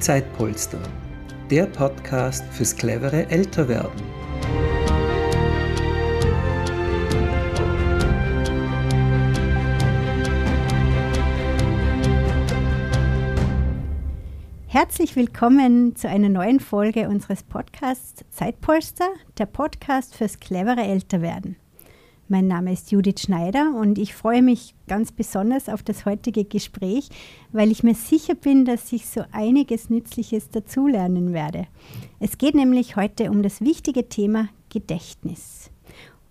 Zeitpolster, der Podcast fürs clevere Älterwerden. Herzlich willkommen zu einer neuen Folge unseres Podcasts Zeitpolster, der Podcast fürs clevere Älterwerden. Mein Name ist Judith Schneider und ich freue mich ganz besonders auf das heutige Gespräch, weil ich mir sicher bin, dass ich so einiges Nützliches dazulernen werde. Es geht nämlich heute um das wichtige Thema Gedächtnis.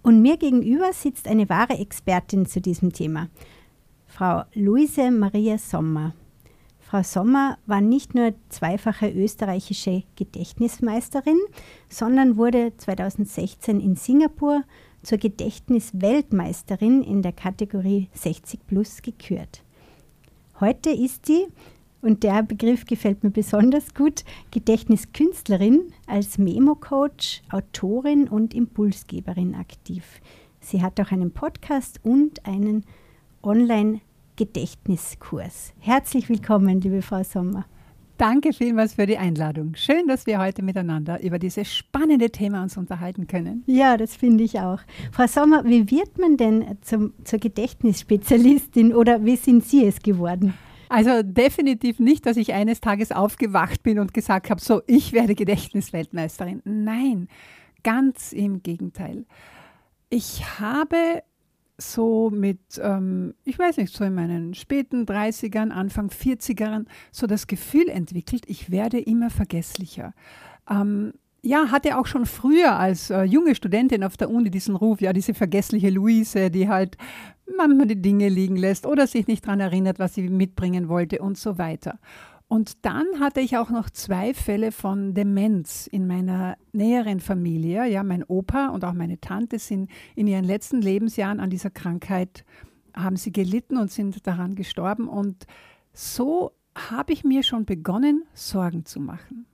Und mir gegenüber sitzt eine wahre Expertin zu diesem Thema, Frau Luise Maria Sommer. Frau Sommer war nicht nur zweifache österreichische Gedächtnismeisterin, sondern wurde 2016 in Singapur zur Gedächtnisweltmeisterin in der Kategorie 60 Plus gekürt. Heute ist sie, und der Begriff gefällt mir besonders gut, Gedächtniskünstlerin als Memo-Coach, Autorin und Impulsgeberin aktiv. Sie hat auch einen Podcast und einen Online-Gedächtniskurs. Herzlich willkommen, liebe Frau Sommer. Danke vielmals für die Einladung. Schön, dass wir heute miteinander über dieses spannende Thema uns unterhalten können. Ja, das finde ich auch. Frau Sommer, wie wird man denn zum, zur Gedächtnisspezialistin oder wie sind Sie es geworden? Also definitiv nicht, dass ich eines Tages aufgewacht bin und gesagt habe, so, ich werde Gedächtnisweltmeisterin. Nein, ganz im Gegenteil. Ich habe so mit, ähm, ich weiß nicht, so in meinen späten 30ern, Anfang 40ern, so das Gefühl entwickelt, ich werde immer vergesslicher. Ähm, ja, hatte auch schon früher als äh, junge Studentin auf der Uni diesen Ruf, ja, diese vergessliche Luise, die halt manchmal die Dinge liegen lässt oder sich nicht daran erinnert, was sie mitbringen wollte und so weiter. Und dann hatte ich auch noch zwei Fälle von Demenz in meiner näheren Familie. Ja, mein Opa und auch meine Tante sind in ihren letzten Lebensjahren an dieser Krankheit, haben sie gelitten und sind daran gestorben. Und so habe ich mir schon begonnen, Sorgen zu machen.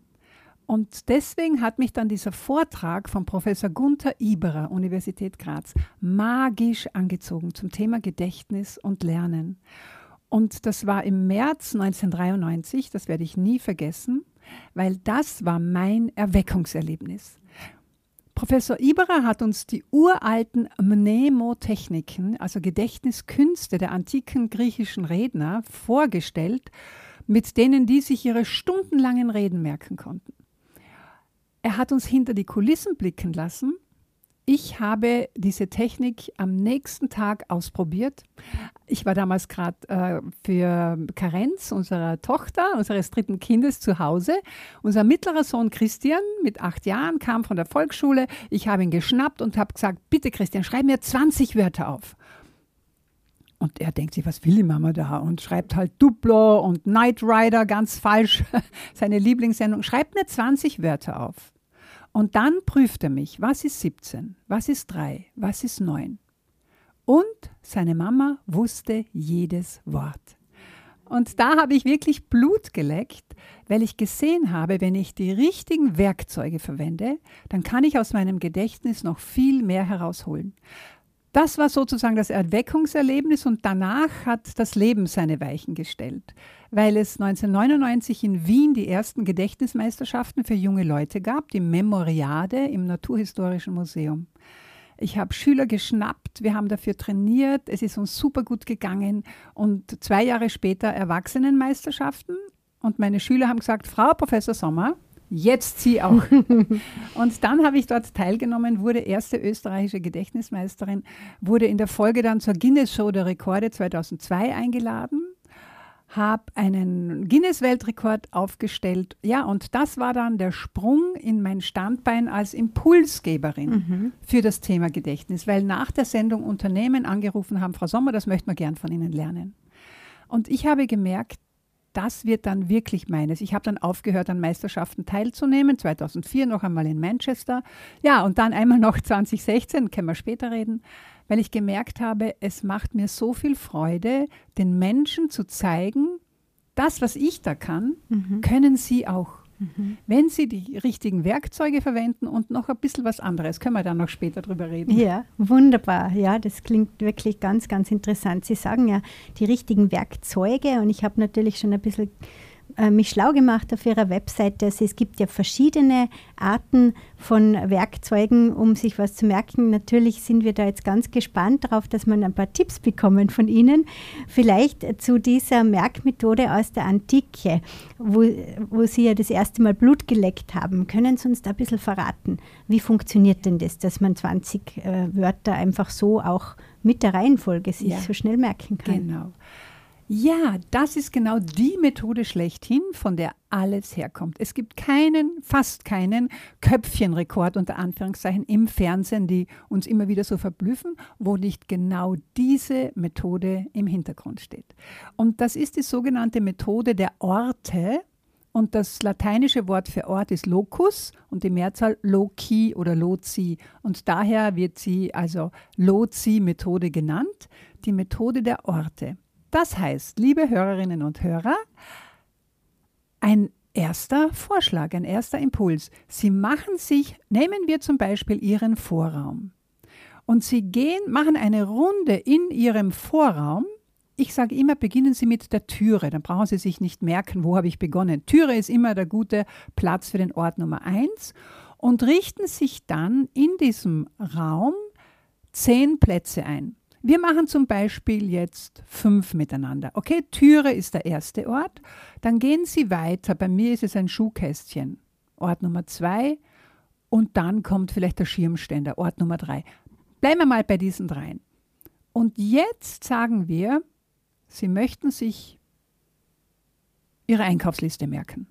Und deswegen hat mich dann dieser Vortrag von Professor Gunther Iberer, Universität Graz, magisch angezogen zum Thema Gedächtnis und Lernen. Und das war im März 1993, das werde ich nie vergessen, weil das war mein Erweckungserlebnis. Professor Iberer hat uns die uralten Mnemotechniken, also Gedächtniskünste der antiken griechischen Redner, vorgestellt, mit denen die sich ihre stundenlangen Reden merken konnten. Er hat uns hinter die Kulissen blicken lassen ich habe diese Technik am nächsten Tag ausprobiert. Ich war damals gerade äh, für Karenz unserer Tochter, unseres dritten Kindes zu Hause. Unser mittlerer Sohn Christian mit acht Jahren kam von der Volksschule. Ich habe ihn geschnappt und habe gesagt, bitte Christian, schreib mir 20 Wörter auf. Und er denkt sich, was will die Mama da? Und schreibt halt Duplo und Knight Rider ganz falsch, seine Lieblingssendung. Schreibt mir 20 Wörter auf. Und dann prüft er mich, was ist 17, was ist 3, was ist 9. Und seine Mama wusste jedes Wort. Und da habe ich wirklich Blut geleckt, weil ich gesehen habe, wenn ich die richtigen Werkzeuge verwende, dann kann ich aus meinem Gedächtnis noch viel mehr herausholen. Das war sozusagen das Erweckungserlebnis und danach hat das Leben seine Weichen gestellt, weil es 1999 in Wien die ersten Gedächtnismeisterschaften für junge Leute gab, die Memoriade im Naturhistorischen Museum. Ich habe Schüler geschnappt, wir haben dafür trainiert, es ist uns super gut gegangen und zwei Jahre später Erwachsenenmeisterschaften und meine Schüler haben gesagt, Frau Professor Sommer, Jetzt sie auch. und dann habe ich dort teilgenommen, wurde erste österreichische Gedächtnismeisterin, wurde in der Folge dann zur Guinness Show der Rekorde 2002 eingeladen, habe einen Guinness-Weltrekord aufgestellt. Ja, und das war dann der Sprung in mein Standbein als Impulsgeberin mhm. für das Thema Gedächtnis, weil nach der Sendung Unternehmen angerufen haben, Frau Sommer, das möchten wir gern von Ihnen lernen. Und ich habe gemerkt, das wird dann wirklich meines. Ich habe dann aufgehört, an Meisterschaften teilzunehmen, 2004 noch einmal in Manchester. Ja, und dann einmal noch 2016, können wir später reden, weil ich gemerkt habe, es macht mir so viel Freude, den Menschen zu zeigen, das, was ich da kann, mhm. können sie auch. Mhm. Wenn Sie die richtigen Werkzeuge verwenden und noch ein bisschen was anderes, können wir dann noch später drüber reden. Ja, wunderbar. Ja, das klingt wirklich ganz, ganz interessant. Sie sagen ja die richtigen Werkzeuge und ich habe natürlich schon ein bisschen mich schlau gemacht auf Ihrer Webseite. Also es gibt ja verschiedene Arten von Werkzeugen, um sich was zu merken. Natürlich sind wir da jetzt ganz gespannt darauf, dass wir ein paar Tipps bekommen von Ihnen. Vielleicht zu dieser Merkmethode aus der Antike, wo, wo Sie ja das erste Mal Blut geleckt haben. Können Sie uns da ein bisschen verraten? Wie funktioniert denn das, dass man 20 äh, Wörter einfach so auch mit der Reihenfolge sich ja. so schnell merken kann? Genau. Ja, das ist genau die Methode schlechthin, von der alles herkommt. Es gibt keinen, fast keinen Köpfchenrekord unter Anführungszeichen im Fernsehen, die uns immer wieder so verblüffen, wo nicht genau diese Methode im Hintergrund steht. Und das ist die sogenannte Methode der Orte. Und das lateinische Wort für Ort ist locus und die Mehrzahl loci oder loci. Und daher wird sie also loci-Methode genannt, die Methode der Orte. Das heißt, liebe Hörerinnen und Hörer, ein erster Vorschlag, ein erster Impuls. Sie machen sich, nehmen wir zum Beispiel Ihren Vorraum und Sie gehen, machen eine Runde in Ihrem Vorraum. Ich sage immer, beginnen Sie mit der Türe, dann brauchen Sie sich nicht merken, wo habe ich begonnen. Türe ist immer der gute Platz für den Ort Nummer eins und richten sich dann in diesem Raum zehn Plätze ein. Wir machen zum Beispiel jetzt fünf miteinander. Okay, Türe ist der erste Ort. Dann gehen Sie weiter. Bei mir ist es ein Schuhkästchen. Ort Nummer zwei. Und dann kommt vielleicht der Schirmständer, Ort Nummer drei. Bleiben wir mal bei diesen dreien. Und jetzt sagen wir, Sie möchten sich Ihre Einkaufsliste merken.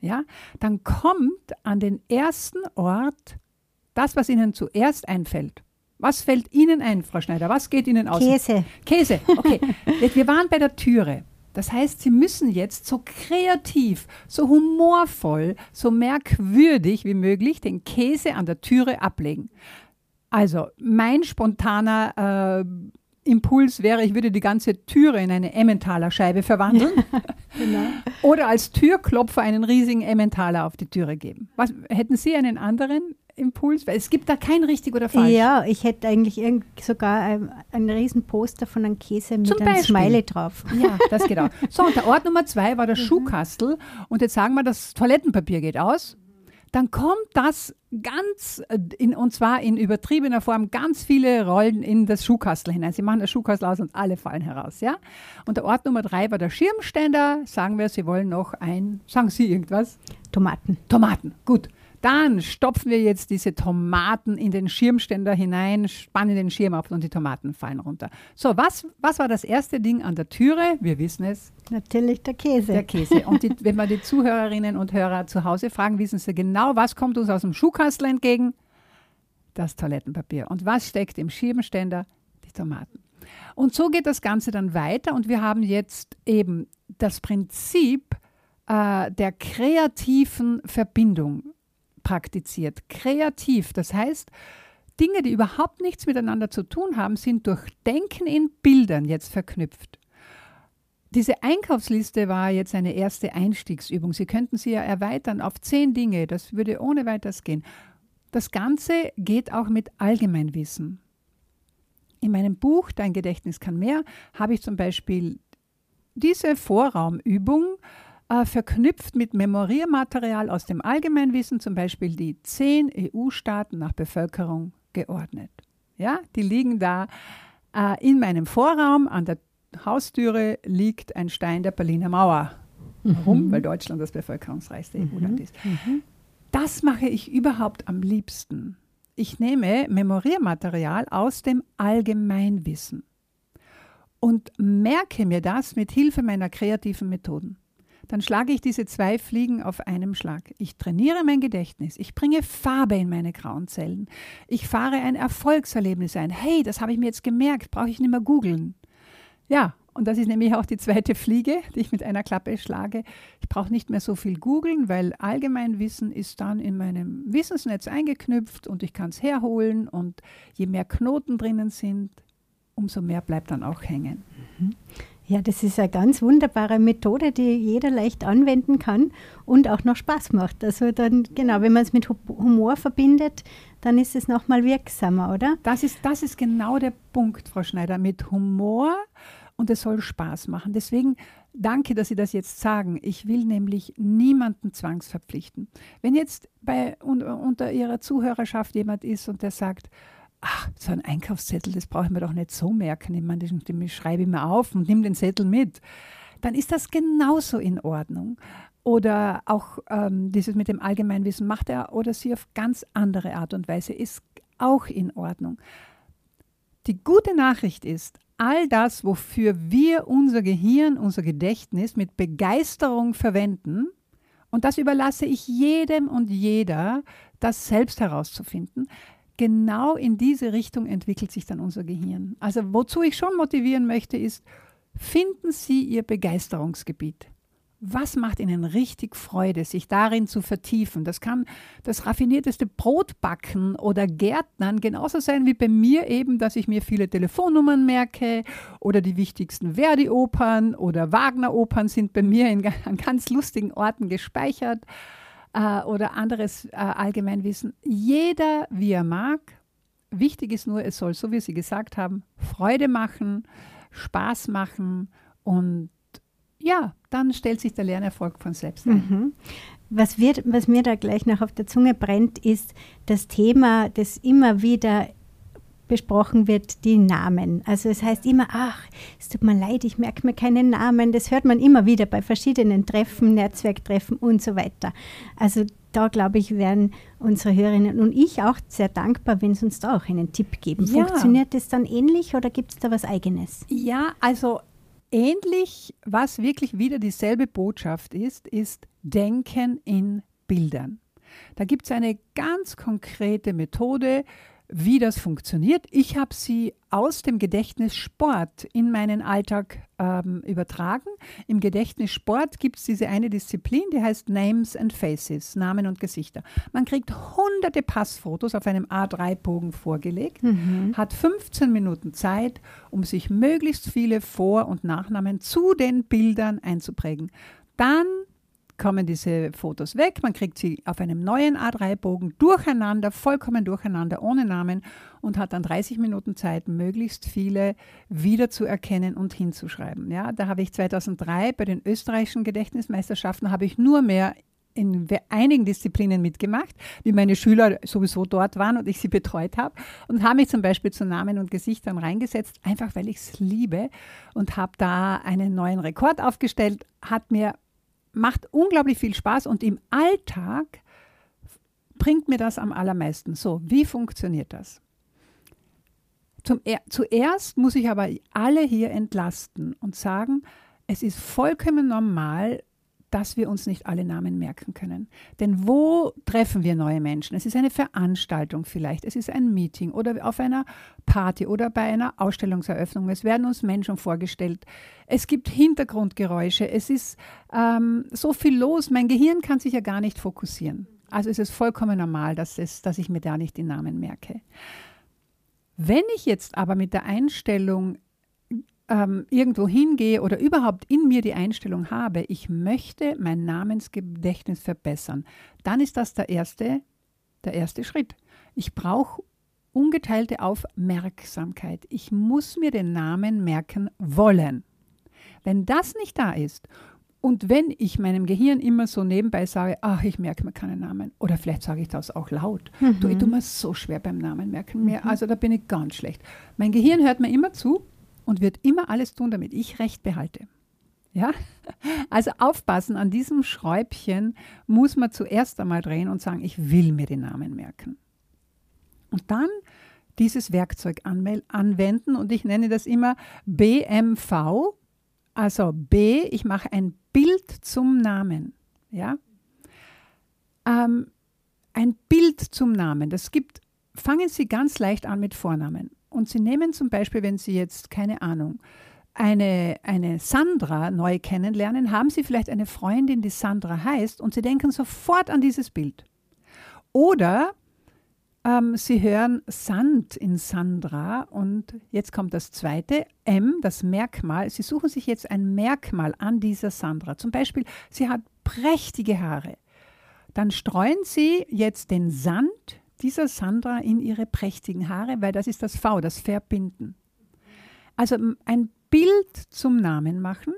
Ja, dann kommt an den ersten Ort das, was Ihnen zuerst einfällt. Was fällt Ihnen ein, Frau Schneider? Was geht Ihnen aus? Käse. Käse, okay. Wir waren bei der Türe. Das heißt, Sie müssen jetzt so kreativ, so humorvoll, so merkwürdig wie möglich den Käse an der Türe ablegen. Also mein spontaner äh, Impuls wäre, ich würde die ganze Türe in eine Emmentaler Scheibe verwandeln genau. oder als Türklopfer einen riesigen Emmentaler auf die Türe geben. Was, hätten Sie einen anderen Impuls? Weil es gibt da kein richtig oder falsch. Ja, ich hätte eigentlich sogar ein, ein riesen Poster von einem Käse mit Zum einem Smiley drauf. Ja, das geht auch. So, und der Ort Nummer zwei war der mhm. Schuhkastel. Und jetzt sagen wir, das Toilettenpapier geht aus. Dann kommt das ganz, äh, in, und zwar in übertriebener Form, ganz viele Rollen in das Schuhkastel hinein. Sie machen das Schuhkastel aus und alle fallen heraus. Ja? Und der Ort Nummer drei war der Schirmständer. Sagen wir, Sie wollen noch ein, sagen Sie irgendwas? Tomaten. Tomaten, gut. Dann stopfen wir jetzt diese Tomaten in den Schirmständer hinein, spannen den Schirm ab und die Tomaten fallen runter. So, was, was war das erste Ding an der Türe? Wir wissen es. Natürlich der Käse. Der Käse. Und die, wenn wir die Zuhörerinnen und Hörer zu Hause fragen, wissen sie genau, was kommt uns aus dem Schuhkastel entgegen? Das Toilettenpapier. Und was steckt im Schirmständer? Die Tomaten. Und so geht das Ganze dann weiter und wir haben jetzt eben das Prinzip äh, der kreativen Verbindung praktiziert. Kreativ, das heißt, Dinge, die überhaupt nichts miteinander zu tun haben, sind durch Denken in Bildern jetzt verknüpft. Diese Einkaufsliste war jetzt eine erste Einstiegsübung. Sie könnten sie ja erweitern auf zehn Dinge. Das würde ohne weiteres gehen. Das Ganze geht auch mit Allgemeinwissen. In meinem Buch Dein Gedächtnis kann mehr habe ich zum Beispiel diese Vorraumübung äh, verknüpft mit Memoriermaterial aus dem Allgemeinwissen, zum Beispiel die zehn EU-Staaten nach Bevölkerung geordnet. Ja, die liegen da äh, in meinem Vorraum. An der Haustüre liegt ein Stein der Berliner Mauer. Warum? Mhm. Weil Deutschland das bevölkerungsreichste mhm. EU-Land ist. Mhm. Das mache ich überhaupt am liebsten. Ich nehme Memoriermaterial aus dem Allgemeinwissen und merke mir das mit Hilfe meiner kreativen Methoden dann schlage ich diese zwei Fliegen auf einem Schlag. Ich trainiere mein Gedächtnis, ich bringe Farbe in meine grauen Zellen, ich fahre ein Erfolgserlebnis ein. Hey, das habe ich mir jetzt gemerkt, brauche ich nicht mehr googeln. Ja, und das ist nämlich auch die zweite Fliege, die ich mit einer Klappe schlage. Ich brauche nicht mehr so viel googeln, weil Allgemeinwissen ist dann in meinem Wissensnetz eingeknüpft und ich kann es herholen und je mehr Knoten drinnen sind, umso mehr bleibt dann auch hängen. Mhm. Ja, das ist eine ganz wunderbare Methode, die jeder leicht anwenden kann und auch noch Spaß macht. Also dann, genau, wenn man es mit Humor verbindet, dann ist es nochmal wirksamer, oder? Das ist, das ist genau der Punkt, Frau Schneider. Mit Humor und es soll Spaß machen. Deswegen danke, dass Sie das jetzt sagen. Ich will nämlich niemanden zwangsverpflichten. Wenn jetzt bei, unter Ihrer Zuhörerschaft jemand ist und der sagt, ach, so ein Einkaufszettel, das brauche ich mir doch nicht so merken. Ich meine, den, den schreibe ich mir auf und nehme den Zettel mit. Dann ist das genauso in Ordnung. Oder auch ähm, dieses mit dem Allgemeinwissen macht er oder sie auf ganz andere Art und Weise, ist auch in Ordnung. Die gute Nachricht ist, all das, wofür wir unser Gehirn, unser Gedächtnis mit Begeisterung verwenden, und das überlasse ich jedem und jeder, das selbst herauszufinden, genau in diese Richtung entwickelt sich dann unser Gehirn. Also wozu ich schon motivieren möchte, ist, finden Sie Ihr Begeisterungsgebiet. Was macht Ihnen richtig Freude, sich darin zu vertiefen? Das kann das raffinierteste Brotbacken oder Gärtnern genauso sein wie bei mir eben, dass ich mir viele Telefonnummern merke oder die wichtigsten Verdi-Opern oder Wagner-Opern sind bei mir in, an ganz lustigen Orten gespeichert äh, oder anderes äh, Allgemeinwissen. Jeder, wie er mag. Wichtig ist nur, es soll, so wie Sie gesagt haben, Freude machen, Spaß machen und ja, dann stellt sich der Lernerfolg von selbst ein. Mhm. Was, wird, was mir da gleich noch auf der Zunge brennt, ist das Thema, das immer wieder besprochen wird, die Namen. Also es heißt immer, ach, es tut mir leid, ich merke mir keinen Namen. Das hört man immer wieder bei verschiedenen Treffen, Netzwerktreffen und so weiter. Also da, glaube ich, wären unsere Hörerinnen und ich auch sehr dankbar, wenn Sie uns da auch einen Tipp geben. Ja. Funktioniert das dann ähnlich oder gibt es da was Eigenes? Ja, also ähnlich, was wirklich wieder dieselbe Botschaft ist, ist Denken in Bildern. Da gibt es eine ganz konkrete Methode, wie das funktioniert. Ich habe sie aus dem Gedächtnissport in meinen Alltag ähm, übertragen. Im Gedächtnissport gibt es diese eine Disziplin, die heißt Names and Faces, Namen und Gesichter. Man kriegt hunderte Passfotos auf einem A3-Bogen vorgelegt, mhm. hat 15 Minuten Zeit, um sich möglichst viele Vor- und Nachnamen zu den Bildern einzuprägen. Dann kommen diese Fotos weg, man kriegt sie auf einem neuen A3-Bogen durcheinander, vollkommen durcheinander, ohne Namen und hat dann 30 Minuten Zeit, möglichst viele wiederzuerkennen und hinzuschreiben. Ja, da habe ich 2003 bei den österreichischen Gedächtnismeisterschaften habe ich nur mehr in einigen Disziplinen mitgemacht, wie meine Schüler sowieso dort waren und ich sie betreut habe und habe mich zum Beispiel zu Namen und Gesichtern reingesetzt, einfach weil ich es liebe und habe da einen neuen Rekord aufgestellt, hat mir macht unglaublich viel Spaß und im Alltag bringt mir das am allermeisten. So, wie funktioniert das? Zum, zuerst muss ich aber alle hier entlasten und sagen, es ist vollkommen normal, dass wir uns nicht alle Namen merken können. Denn wo treffen wir neue Menschen? Es ist eine Veranstaltung vielleicht, es ist ein Meeting oder auf einer Party oder bei einer Ausstellungseröffnung. Es werden uns Menschen vorgestellt. Es gibt Hintergrundgeräusche. Es ist ähm, so viel los. Mein Gehirn kann sich ja gar nicht fokussieren. Also ist es vollkommen normal, dass, es, dass ich mir da nicht die Namen merke. Wenn ich jetzt aber mit der Einstellung ähm, irgendwo hingehe oder überhaupt in mir die Einstellung habe, ich möchte mein Namensgedächtnis verbessern, dann ist das der erste, der erste Schritt. Ich brauche ungeteilte Aufmerksamkeit. Ich muss mir den Namen merken wollen. Wenn das nicht da ist und wenn ich meinem Gehirn immer so nebenbei sage, ach, ich merke mir keinen Namen, oder vielleicht sage ich das auch laut, mhm. du, ich tue mir so schwer beim Namen merken, mhm. also da bin ich ganz schlecht. Mein Gehirn hört mir immer zu und wird immer alles tun, damit ich Recht behalte. Ja? Also aufpassen, an diesem Schräubchen muss man zuerst einmal drehen und sagen, ich will mir den Namen merken. Und dann dieses Werkzeug anwenden und ich nenne das immer BMV, also B, ich mache ein Bild zum Namen. Ja? Ähm, ein Bild zum Namen. Das gibt, fangen Sie ganz leicht an mit Vornamen. Und Sie nehmen zum Beispiel, wenn Sie jetzt, keine Ahnung, eine, eine Sandra neu kennenlernen, haben Sie vielleicht eine Freundin, die Sandra heißt, und Sie denken sofort an dieses Bild. Oder ähm, Sie hören Sand in Sandra und jetzt kommt das zweite, M, das Merkmal. Sie suchen sich jetzt ein Merkmal an dieser Sandra. Zum Beispiel, sie hat prächtige Haare. Dann streuen Sie jetzt den Sand dieser Sandra in ihre prächtigen Haare, weil das ist das V, das Verbinden. Also ein Bild zum Namen machen.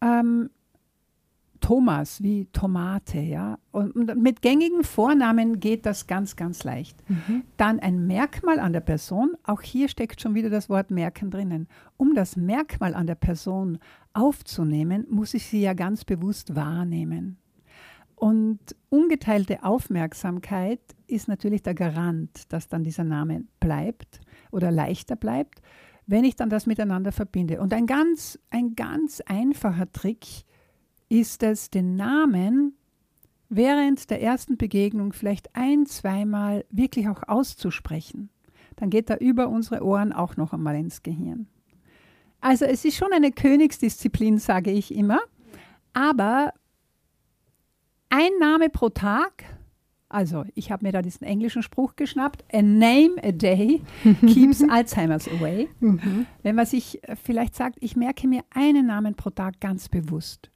Ähm, Thomas wie Tomate, ja. Und, und, mit gängigen Vornamen geht das ganz, ganz leicht. Mhm. Dann ein Merkmal an der Person. Auch hier steckt schon wieder das Wort Merken drinnen. Um das Merkmal an der Person aufzunehmen, muss ich sie ja ganz bewusst wahrnehmen. Und ungeteilte Aufmerksamkeit ist natürlich der Garant, dass dann dieser Name bleibt oder leichter bleibt, wenn ich dann das miteinander verbinde. Und ein ganz, ein ganz einfacher Trick ist es, den Namen während der ersten Begegnung vielleicht ein, zweimal wirklich auch auszusprechen. Dann geht er über unsere Ohren auch noch einmal ins Gehirn. Also es ist schon eine Königsdisziplin, sage ich immer. Aber ein Name pro Tag, also ich habe mir da diesen englischen Spruch geschnappt, a name a day keeps Alzheimer's away. Mhm. Wenn man sich vielleicht sagt, ich merke mir einen Namen pro Tag ganz bewusst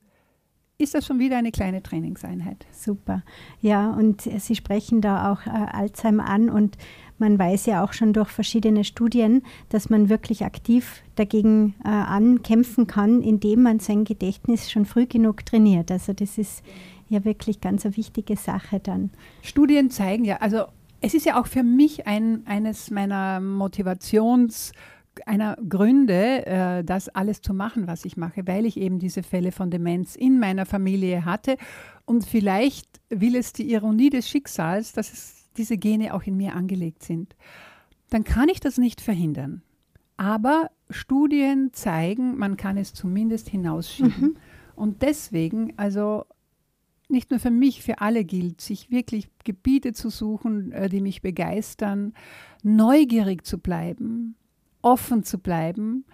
ist das schon wieder eine kleine Trainingseinheit. Super. Ja, und Sie sprechen da auch äh, Alzheimer an und man weiß ja auch schon durch verschiedene Studien, dass man wirklich aktiv dagegen äh, ankämpfen kann, indem man sein Gedächtnis schon früh genug trainiert. Also das ist ja wirklich ganz eine wichtige Sache dann. Studien zeigen ja, also es ist ja auch für mich ein, eines meiner Motivations- einer Gründe, äh, das alles zu machen, was ich mache, weil ich eben diese Fälle von Demenz in meiner Familie hatte. Und vielleicht will es die Ironie des Schicksals, dass es diese Gene auch in mir angelegt sind. Dann kann ich das nicht verhindern. Aber Studien zeigen, man kann es zumindest hinausschieben. Mhm. Und deswegen, also nicht nur für mich, für alle gilt, sich wirklich Gebiete zu suchen, äh, die mich begeistern, neugierig zu bleiben, offen zu bleiben,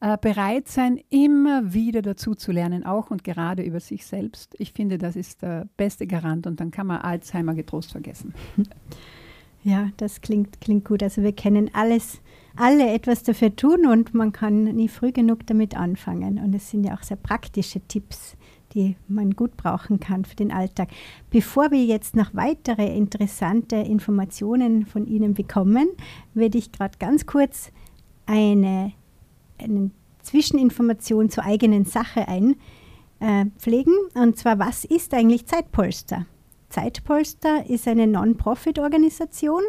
äh, bereit sein, immer wieder dazu zu lernen, auch und gerade über sich selbst. Ich finde, das ist der beste Garant und dann kann man Alzheimer getrost vergessen. Ja, das klingt, klingt gut. Also wir können alles, alle etwas dafür tun und man kann nie früh genug damit anfangen. Und es sind ja auch sehr praktische Tipps, die man gut brauchen kann für den Alltag. Bevor wir jetzt noch weitere interessante Informationen von Ihnen bekommen, werde ich gerade ganz kurz eine, eine Zwischeninformation zur eigenen Sache einpflegen. Äh, und zwar, was ist eigentlich Zeitpolster? Zeitpolster ist eine Non-Profit-Organisation,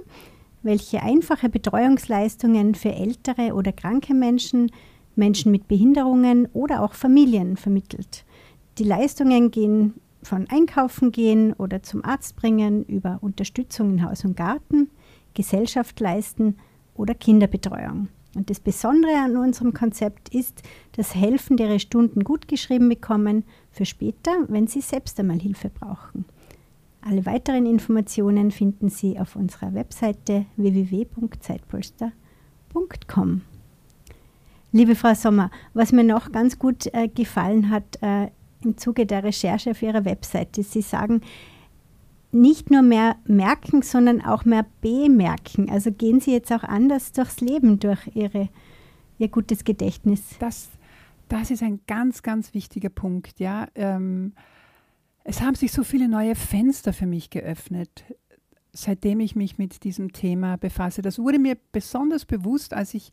welche einfache Betreuungsleistungen für ältere oder kranke Menschen, Menschen mit Behinderungen oder auch Familien vermittelt. Die Leistungen gehen von Einkaufen gehen oder zum Arzt bringen über Unterstützung in Haus und Garten, Gesellschaft leisten oder Kinderbetreuung. Und das Besondere an unserem Konzept ist, dass Helfende ihre Stunden gut geschrieben bekommen für später, wenn sie selbst einmal Hilfe brauchen. Alle weiteren Informationen finden Sie auf unserer Webseite www.zeitpolster.com. Liebe Frau Sommer, was mir noch ganz gut äh, gefallen hat äh, im Zuge der Recherche auf Ihrer Webseite, Sie sagen, nicht nur mehr merken, sondern auch mehr bemerken. Also gehen Sie jetzt auch anders durchs Leben durch Ihre, Ihr gutes Gedächtnis. Das, das ist ein ganz, ganz wichtiger Punkt. Ja. Ähm, es haben sich so viele neue Fenster für mich geöffnet, seitdem ich mich mit diesem Thema befasse. Das wurde mir besonders bewusst, als ich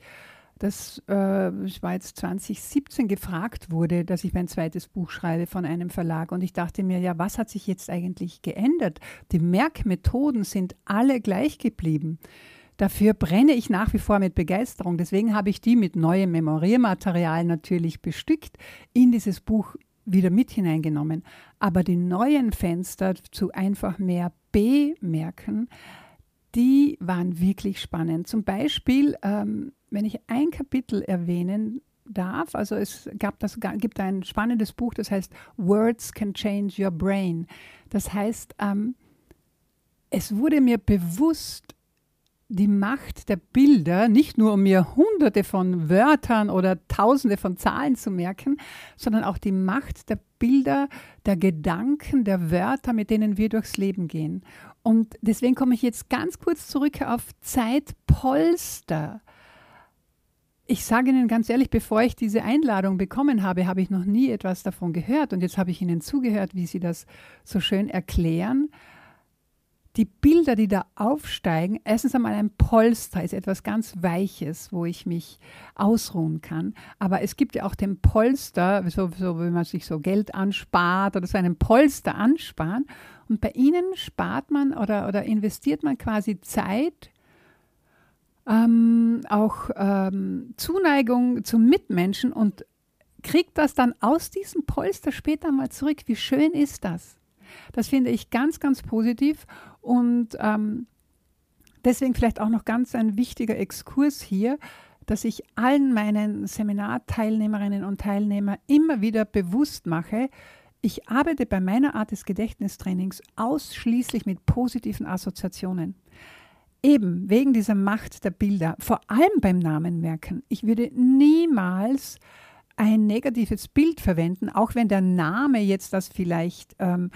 dass äh, ich war jetzt 2017 gefragt wurde, dass ich mein zweites Buch schreibe von einem Verlag. Und ich dachte mir, ja, was hat sich jetzt eigentlich geändert? Die Merkmethoden sind alle gleich geblieben. Dafür brenne ich nach wie vor mit Begeisterung. Deswegen habe ich die mit neuem Memoriermaterial natürlich bestückt, in dieses Buch wieder mit hineingenommen. Aber die neuen Fenster zu einfach mehr bemerken, die waren wirklich spannend. Zum Beispiel ähm, wenn ich ein Kapitel erwähnen darf, also es gab das, gibt ein spannendes Buch, das heißt Words Can Change Your Brain. Das heißt, ähm, es wurde mir bewusst, die Macht der Bilder, nicht nur um mir hunderte von Wörtern oder tausende von Zahlen zu merken, sondern auch die Macht der Bilder, der Gedanken, der Wörter, mit denen wir durchs Leben gehen. Und deswegen komme ich jetzt ganz kurz zurück auf Zeitpolster. Ich sage Ihnen ganz ehrlich, bevor ich diese Einladung bekommen habe, habe ich noch nie etwas davon gehört. Und jetzt habe ich Ihnen zugehört, wie Sie das so schön erklären. die Bilder, die da aufsteigen, erstens einmal ein Polster ist etwas ganz Weiches, wo ich mich ausruhen kann. Aber es gibt ja auch den Polster, so, so wenn man sich so Geld anspart oder so einen Polster ansparen. Und bei ihnen spart man oder, oder investiert man quasi Zeit, ähm, auch ähm, Zuneigung zum Mitmenschen und kriegt das dann aus diesem Polster später mal zurück. Wie schön ist das? Das finde ich ganz, ganz positiv und ähm, deswegen vielleicht auch noch ganz ein wichtiger Exkurs hier, dass ich allen meinen Seminarteilnehmerinnen und Teilnehmern immer wieder bewusst mache, ich arbeite bei meiner Art des Gedächtnistrainings ausschließlich mit positiven Assoziationen. Eben wegen dieser Macht der Bilder, vor allem beim Namenmerken. Ich würde niemals ein negatives Bild verwenden, auch wenn der Name jetzt das vielleicht ähm,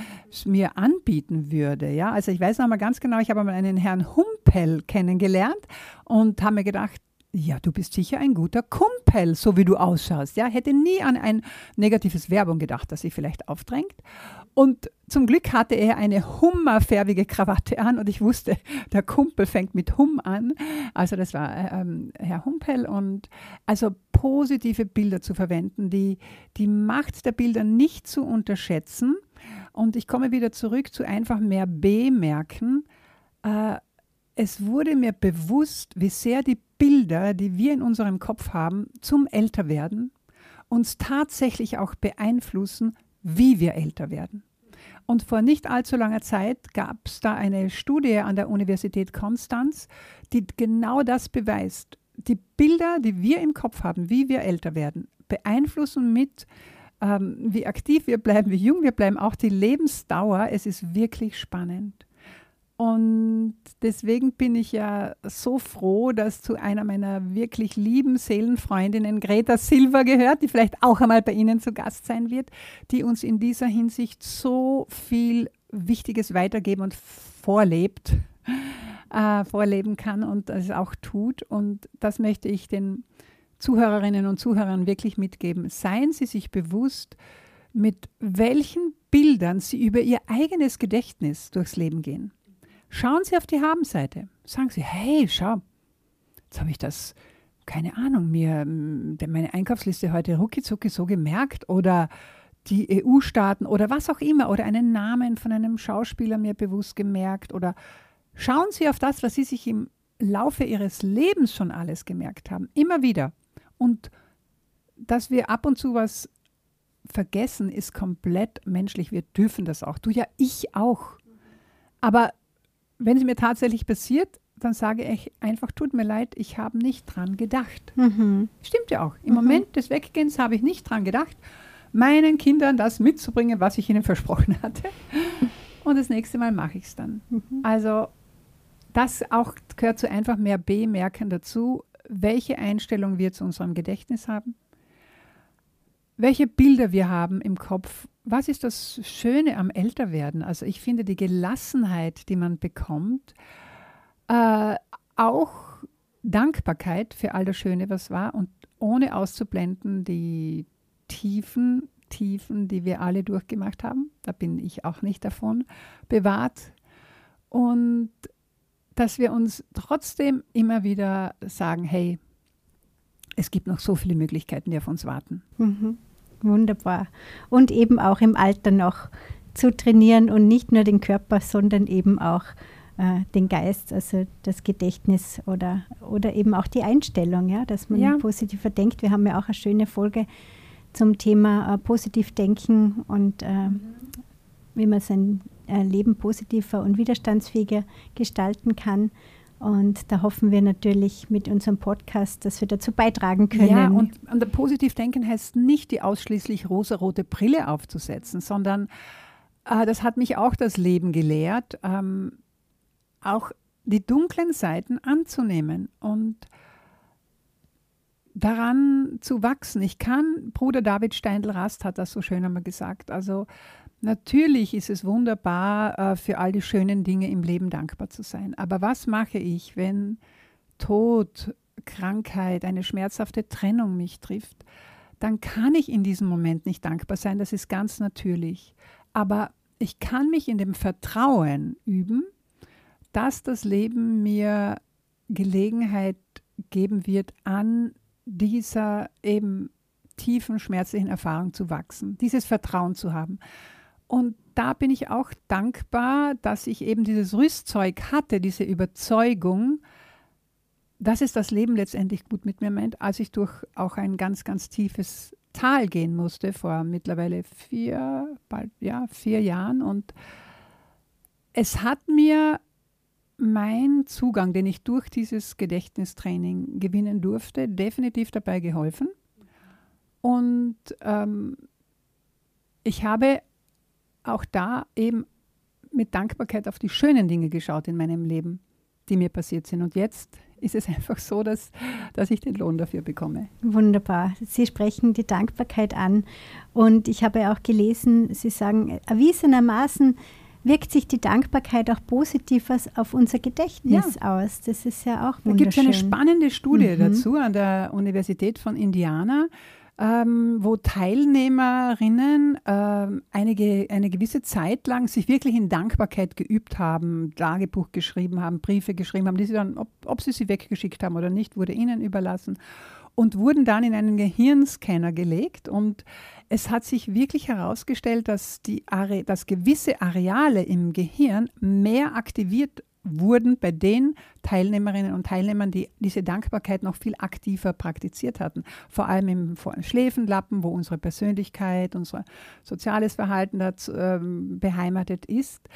mir anbieten würde. Ja? Also ich weiß noch mal ganz genau, ich habe mal einen Herrn Humpel kennengelernt und habe mir gedacht, ja, du bist sicher ein guter Kumpel, so wie du ausschaust. Ja, hätte nie an ein negatives Werbung gedacht, das sich vielleicht aufdrängt. Und zum Glück hatte er eine hummerfärbige Krawatte an und ich wusste, der Kumpel fängt mit Hum an. Also das war ähm, Herr Humpel und also positive Bilder zu verwenden, die, die Macht der Bilder nicht zu unterschätzen. Und ich komme wieder zurück zu einfach mehr bemerken. Äh, es wurde mir bewusst, wie sehr die Bilder, die wir in unserem Kopf haben, zum Älterwerden uns tatsächlich auch beeinflussen, wie wir älter werden. Und vor nicht allzu langer Zeit gab es da eine Studie an der Universität Konstanz, die genau das beweist. Die Bilder, die wir im Kopf haben, wie wir älter werden, beeinflussen mit, ähm, wie aktiv wir bleiben, wie jung wir bleiben, auch die Lebensdauer. Es ist wirklich spannend. Und deswegen bin ich ja so froh, dass zu einer meiner wirklich lieben Seelenfreundinnen Greta Silva gehört, die vielleicht auch einmal bei Ihnen zu Gast sein wird, die uns in dieser Hinsicht so viel Wichtiges weitergeben und vorlebt, äh, vorleben kann und das auch tut. Und das möchte ich den Zuhörerinnen und Zuhörern wirklich mitgeben. Seien Sie sich bewusst, mit welchen Bildern Sie über Ihr eigenes Gedächtnis durchs Leben gehen. Schauen Sie auf die Habenseite. Sagen Sie, hey, schau, jetzt habe ich das, keine Ahnung, mir meine Einkaufsliste heute ruckizucki so gemerkt oder die EU-Staaten oder was auch immer oder einen Namen von einem Schauspieler mir bewusst gemerkt oder schauen Sie auf das, was Sie sich im Laufe Ihres Lebens schon alles gemerkt haben, immer wieder. Und dass wir ab und zu was vergessen, ist komplett menschlich. Wir dürfen das auch. Du ja, ich auch. Aber wenn es mir tatsächlich passiert, dann sage ich einfach, tut mir leid, ich habe nicht dran gedacht. Mhm. Stimmt ja auch. Im mhm. Moment des Weggehens habe ich nicht dran gedacht, meinen Kindern das mitzubringen, was ich ihnen versprochen hatte. Und das nächste Mal mache ich es dann. Mhm. Also das auch gehört zu einfach mehr Bemerken dazu, welche Einstellung wir zu unserem Gedächtnis haben, welche Bilder wir haben im Kopf was ist das Schöne am Älterwerden? Also ich finde die Gelassenheit, die man bekommt, äh, auch Dankbarkeit für all das Schöne, was war und ohne auszublenden die Tiefen, Tiefen, die wir alle durchgemacht haben. Da bin ich auch nicht davon bewahrt. Und dass wir uns trotzdem immer wieder sagen, hey, es gibt noch so viele Möglichkeiten, die auf uns warten. Mhm. Wunderbar. Und eben auch im Alter noch zu trainieren und nicht nur den Körper, sondern eben auch äh, den Geist, also das Gedächtnis oder, oder eben auch die Einstellung, ja, dass man ja. positiver denkt. Wir haben ja auch eine schöne Folge zum Thema äh, positiv denken und äh, wie man sein äh, Leben positiver und widerstandsfähiger gestalten kann. Und da hoffen wir natürlich mit unserem Podcast, dass wir dazu beitragen können. Ja, und an der Positivdenken heißt nicht, die ausschließlich rosarote Brille aufzusetzen, sondern äh, das hat mich auch das Leben gelehrt, ähm, auch die dunklen Seiten anzunehmen und daran zu wachsen. Ich kann, Bruder David Steindl-Rast hat das so schön einmal gesagt, also Natürlich ist es wunderbar, äh, für all die schönen Dinge im Leben dankbar zu sein. Aber was mache ich, wenn Tod, Krankheit, eine schmerzhafte Trennung mich trifft? Dann kann ich in diesem Moment nicht dankbar sein. Das ist ganz natürlich. Aber ich kann mich in dem Vertrauen üben, dass das Leben mir Gelegenheit geben wird, an dieser eben tiefen, schmerzlichen Erfahrung zu wachsen, dieses Vertrauen zu haben. Und da bin ich auch dankbar, dass ich eben dieses Rüstzeug hatte, diese Überzeugung, dass es das Leben letztendlich gut mit mir meint, als ich durch auch ein ganz, ganz tiefes Tal gehen musste vor mittlerweile vier, bald ja, vier Jahren. Und es hat mir mein Zugang, den ich durch dieses Gedächtnistraining gewinnen durfte, definitiv dabei geholfen. Und ähm, ich habe auch da eben mit Dankbarkeit auf die schönen Dinge geschaut in meinem Leben, die mir passiert sind. Und jetzt ist es einfach so, dass, dass ich den Lohn dafür bekomme. Wunderbar. Sie sprechen die Dankbarkeit an. Und ich habe auch gelesen, Sie sagen, erwiesenermaßen wirkt sich die Dankbarkeit auch positiv auf unser Gedächtnis ja. aus. Das ist ja auch wunderschön. Da gibt es eine spannende Studie mhm. dazu an der Universität von Indiana ähm, wo Teilnehmerinnen ähm, einige, eine gewisse Zeit lang sich wirklich in Dankbarkeit geübt haben, Tagebuch geschrieben haben, Briefe geschrieben haben, die sie dann, ob, ob sie sie weggeschickt haben oder nicht, wurde ihnen überlassen und wurden dann in einen Gehirnscanner gelegt. Und es hat sich wirklich herausgestellt, dass, die dass gewisse Areale im Gehirn mehr aktiviert wurden bei den Teilnehmerinnen und Teilnehmern, die diese Dankbarkeit noch viel aktiver praktiziert hatten. Vor allem im Schläfenlappen, wo unsere Persönlichkeit, unser soziales Verhalten dazu, ähm, beheimatet ist.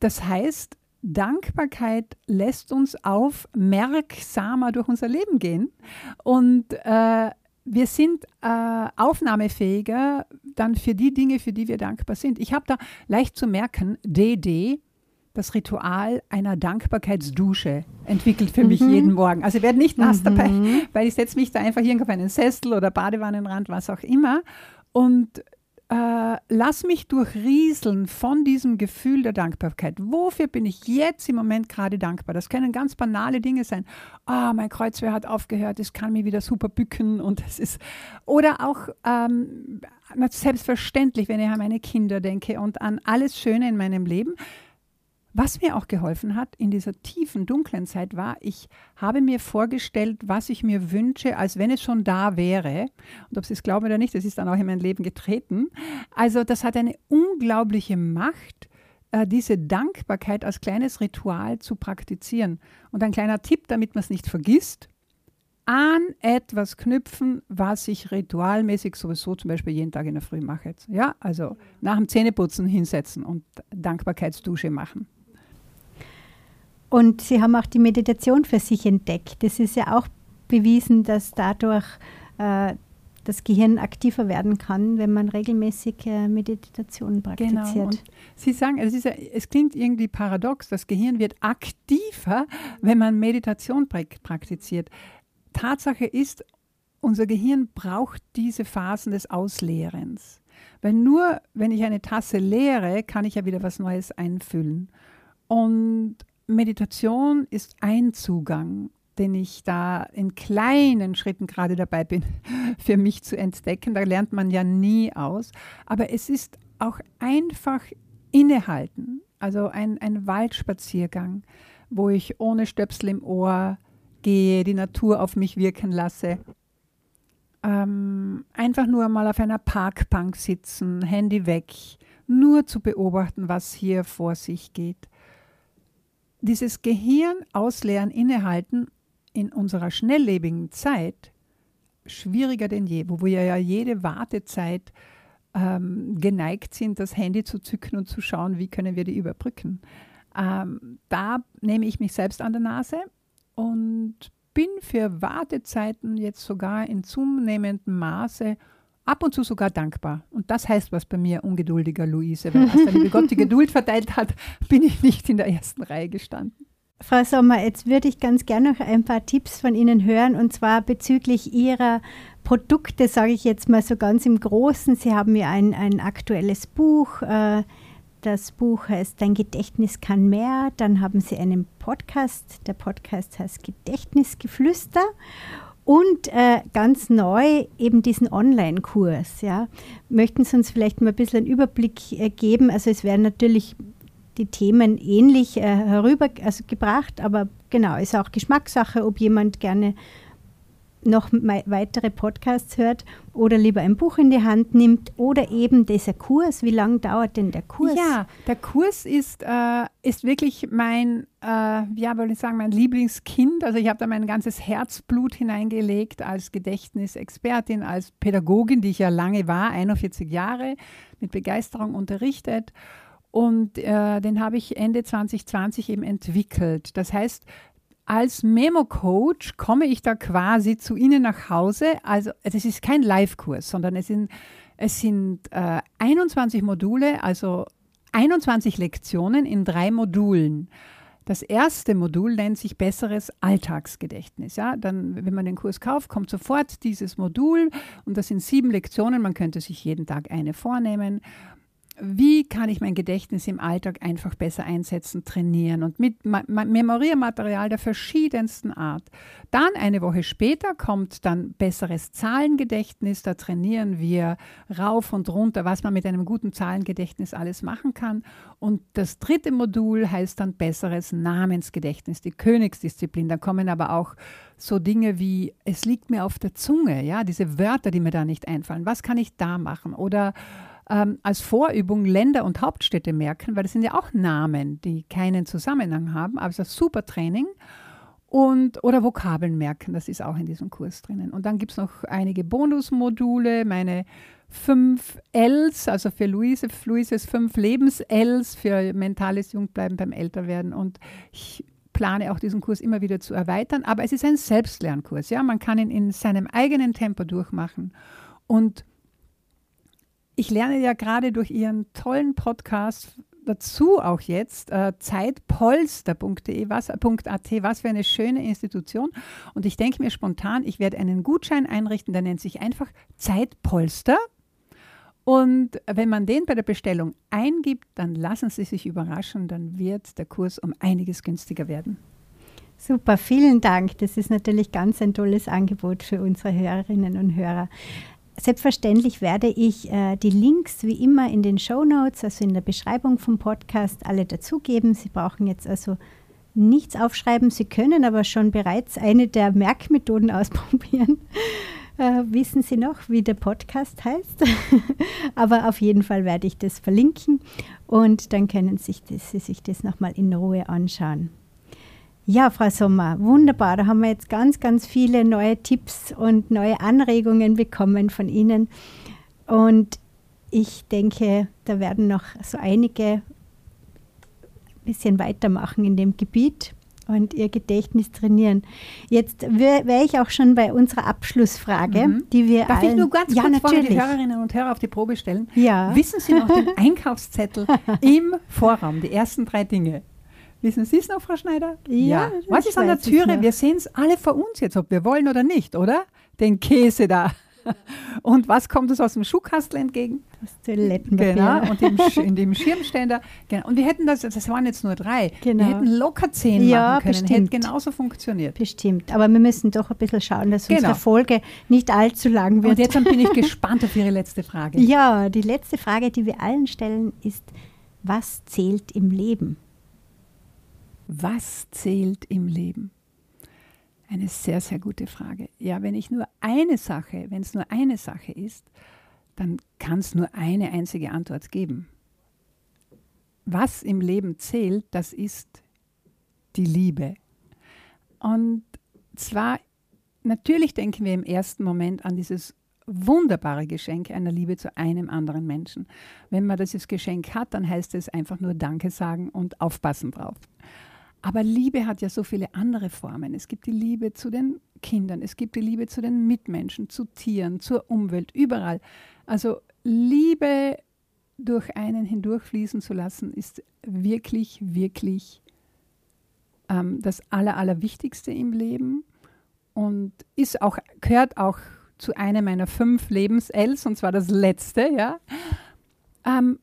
Das heißt, Dankbarkeit lässt uns aufmerksamer durch unser Leben gehen und äh, wir sind äh, aufnahmefähiger dann für die Dinge, für die wir dankbar sind. Ich habe da leicht zu merken, DD, das Ritual einer Dankbarkeitsdusche entwickelt für mhm. mich jeden Morgen. Also ich werde nicht nass mhm. dabei, weil ich setze mich da einfach hier auf einen Sessel oder Badewannenrand, was auch immer und äh, lass mich durchrieseln von diesem Gefühl der Dankbarkeit. Wofür bin ich jetzt im Moment gerade dankbar? Das können ganz banale Dinge sein. Ah, oh, mein Kreuzwehr hat aufgehört, es kann mich wieder super bücken und es ist oder auch ähm, selbstverständlich, wenn ich an meine Kinder denke und an alles Schöne in meinem Leben was mir auch geholfen hat in dieser tiefen, dunklen Zeit war, ich habe mir vorgestellt, was ich mir wünsche, als wenn es schon da wäre. Und ob Sie es glauben oder nicht, das ist dann auch in mein Leben getreten. Also das hat eine unglaubliche Macht, äh, diese Dankbarkeit als kleines Ritual zu praktizieren. Und ein kleiner Tipp, damit man es nicht vergisst, an etwas knüpfen, was ich ritualmäßig sowieso zum Beispiel jeden Tag in der Früh mache. Ja, also nach dem Zähneputzen hinsetzen und Dankbarkeitsdusche machen. Und Sie haben auch die Meditation für sich entdeckt. Das ist ja auch bewiesen, dass dadurch äh, das Gehirn aktiver werden kann, wenn man regelmäßig äh, Meditation praktiziert. Genau. Und Sie sagen, es, ja, es, klingt irgendwie paradox, das Gehirn wird aktiver, wenn man Meditation praktiziert. Tatsache ist, unser Gehirn braucht diese Phasen des Ausleerens. Weil nur wenn ich eine Tasse leere, kann ich ja wieder was Neues einfüllen. Und Meditation ist ein Zugang, den ich da in kleinen Schritten gerade dabei bin, für mich zu entdecken. Da lernt man ja nie aus. Aber es ist auch einfach innehalten, also ein, ein Waldspaziergang, wo ich ohne Stöpsel im Ohr gehe, die Natur auf mich wirken lasse. Ähm, einfach nur mal auf einer Parkbank sitzen, Handy weg, nur zu beobachten, was hier vor sich geht dieses Gehirn ausleeren, innehalten in unserer schnelllebigen Zeit schwieriger denn je, wo wir ja jede Wartezeit ähm, geneigt sind, das Handy zu zücken und zu schauen, wie können wir die überbrücken. Ähm, da nehme ich mich selbst an der Nase und bin für Wartezeiten jetzt sogar in zunehmendem Maße ab und zu sogar dankbar. Und das heißt was bei mir, ungeduldiger Luise. Weil als der liebe Gott die Geduld verteilt hat, bin ich nicht in der ersten Reihe gestanden. Frau Sommer, jetzt würde ich ganz gerne noch ein paar Tipps von Ihnen hören und zwar bezüglich Ihrer Produkte, sage ich jetzt mal so ganz im Großen. Sie haben ja ein, ein aktuelles Buch. Äh, das Buch heißt Dein Gedächtnis kann mehr. Dann haben Sie einen Podcast. Der Podcast heißt Gedächtnisgeflüster und äh, ganz neu eben diesen Online-Kurs. Ja. Möchten Sie uns vielleicht mal ein bisschen einen Überblick äh, geben? Also es werden natürlich die Themen ähnlich äh, herübergebracht, also aber genau, ist auch Geschmackssache, ob jemand gerne noch weitere Podcasts hört oder lieber ein Buch in die Hand nimmt oder eben dieser Kurs. Wie lange dauert denn der Kurs? Ja, der Kurs ist, äh, ist wirklich mein, äh, ja, wollte ich sagen, mein Lieblingskind. Also ich habe da mein ganzes Herzblut hineingelegt als Gedächtnisexpertin, als Pädagogin, die ich ja lange war, 41 Jahre, mit Begeisterung unterrichtet. Und äh, den habe ich Ende 2020 eben entwickelt. Das heißt, als Memo-Coach komme ich da quasi zu Ihnen nach Hause. Also es ist kein Live-Kurs, sondern es sind, es sind äh, 21 Module, also 21 Lektionen in drei Modulen. Das erste Modul nennt sich besseres Alltagsgedächtnis. Ja, dann, wenn man den Kurs kauft, kommt sofort dieses Modul und das sind sieben Lektionen. Man könnte sich jeden Tag eine vornehmen wie kann ich mein Gedächtnis im Alltag einfach besser einsetzen, trainieren und mit Memoriermaterial der verschiedensten Art. Dann eine Woche später kommt dann besseres Zahlengedächtnis, da trainieren wir rauf und runter, was man mit einem guten Zahlengedächtnis alles machen kann. Und das dritte Modul heißt dann besseres Namensgedächtnis, die Königsdisziplin. Da kommen aber auch so Dinge wie, es liegt mir auf der Zunge, ja, diese Wörter, die mir da nicht einfallen. Was kann ich da machen? Oder ähm, als Vorübung Länder und Hauptstädte merken, weil das sind ja auch Namen, die keinen Zusammenhang haben, aber es ist ein super Training. Und, oder Vokabeln merken, das ist auch in diesem Kurs drinnen. Und dann gibt es noch einige Bonusmodule, meine fünf Ls, also für Luise, Luises fünf Lebens-Ls für mentales Jungbleiben beim Älterwerden. Und ich plane auch diesen Kurs immer wieder zu erweitern. Aber es ist ein Selbstlernkurs. Ja? Man kann ihn in seinem eigenen Tempo durchmachen. Und ich lerne ja gerade durch Ihren tollen Podcast dazu auch jetzt äh, zeitpolster.de, was, .at, was für eine schöne Institution. Und ich denke mir spontan, ich werde einen Gutschein einrichten, der nennt sich einfach Zeitpolster. Und wenn man den bei der Bestellung eingibt, dann lassen Sie sich überraschen, dann wird der Kurs um einiges günstiger werden. Super, vielen Dank. Das ist natürlich ganz ein tolles Angebot für unsere Hörerinnen und Hörer. Selbstverständlich werde ich äh, die Links wie immer in den Show Notes, also in der Beschreibung vom Podcast, alle dazugeben. Sie brauchen jetzt also nichts aufschreiben. Sie können aber schon bereits eine der Merkmethoden ausprobieren. Äh, wissen Sie noch, wie der Podcast heißt? aber auf jeden Fall werde ich das verlinken und dann können sich das, Sie sich das nochmal in Ruhe anschauen. Ja, Frau Sommer, wunderbar. Da haben wir jetzt ganz, ganz viele neue Tipps und neue Anregungen bekommen von Ihnen. Und ich denke, da werden noch so einige ein bisschen weitermachen in dem Gebiet und ihr Gedächtnis trainieren. Jetzt wäre ich auch schon bei unserer Abschlussfrage, mhm. die wir Darf allen, ich nur ganz ja, kurz natürlich. die Hörerinnen und Hörer auf die Probe stellen? Ja. Wissen Sie noch den Einkaufszettel im Vorraum, die ersten drei Dinge? Wissen Sie es noch, Frau Schneider? Ja. ja. Was ist an der Türe? Wir sehen es alle vor uns jetzt, ob wir wollen oder nicht, oder? Den Käse da. Und was kommt uns aus dem Schuhkastel entgegen? Das Toilettenpapier. Genau, und dem, in dem Schirmständer. Genau. Und wir hätten das, das waren jetzt nur drei. Genau. Wir hätten locker zehn ja, machen können. Bestimmt. Hätte genauso funktioniert. Bestimmt. Aber wir müssen doch ein bisschen schauen, dass genau. unsere Folge nicht allzu lang wird. Und jetzt bin ich gespannt auf Ihre letzte Frage. Ja, die letzte Frage, die wir allen stellen, ist, was zählt im Leben? Was zählt im Leben? Eine sehr, sehr gute Frage. Ja, wenn ich nur eine Sache, wenn es nur eine Sache ist, dann kann es nur eine einzige Antwort geben. Was im Leben zählt, das ist die Liebe. Und zwar, natürlich denken wir im ersten Moment an dieses wunderbare Geschenk einer Liebe zu einem anderen Menschen. Wenn man dieses Geschenk hat, dann heißt es einfach nur Danke sagen und aufpassen drauf. Aber Liebe hat ja so viele andere Formen. Es gibt die Liebe zu den Kindern, es gibt die Liebe zu den Mitmenschen, zu Tieren, zur Umwelt, überall. Also Liebe durch einen hindurchfließen zu lassen, ist wirklich, wirklich ähm, das Aller, Allerwichtigste im Leben und ist auch, gehört auch zu einem meiner fünf Lebens-Ls, und zwar das letzte, ja. Ähm,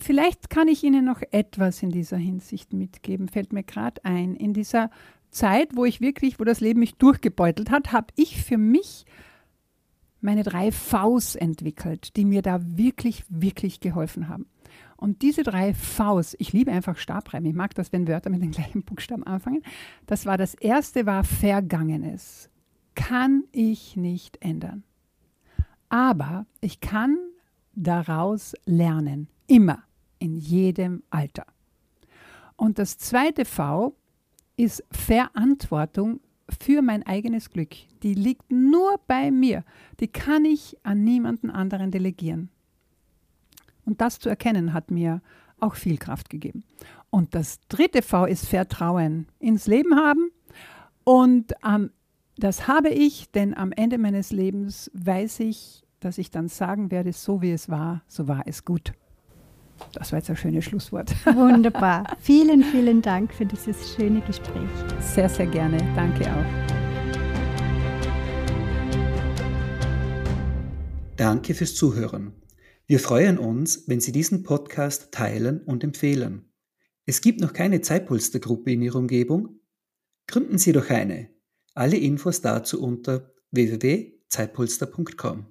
vielleicht kann ich Ihnen noch etwas in dieser Hinsicht mitgeben, fällt mir gerade ein. In dieser Zeit, wo ich wirklich, wo das Leben mich durchgebeutelt hat, habe ich für mich meine drei Vs entwickelt, die mir da wirklich, wirklich geholfen haben. Und diese drei Vs, ich liebe einfach Stabreime, ich mag das, wenn Wörter mit den gleichen Buchstaben anfangen. Das war das erste, war Vergangenes. Kann ich nicht ändern. Aber ich kann daraus lernen. Immer, in jedem Alter. Und das zweite V ist Verantwortung für mein eigenes Glück. Die liegt nur bei mir. Die kann ich an niemanden anderen delegieren. Und das zu erkennen hat mir auch viel Kraft gegeben. Und das dritte V ist Vertrauen ins Leben haben. Und ähm, das habe ich, denn am Ende meines Lebens weiß ich, dass ich dann sagen werde, so wie es war, so war es gut. Das war jetzt ein schönes Schlusswort. Wunderbar. vielen, vielen Dank für dieses schöne Gespräch. Sehr, sehr gerne. Danke auch. Danke fürs Zuhören. Wir freuen uns, wenn Sie diesen Podcast teilen und empfehlen. Es gibt noch keine Zeitpolstergruppe in Ihrer Umgebung? Gründen Sie doch eine. Alle Infos dazu unter www.zeitpolster.com.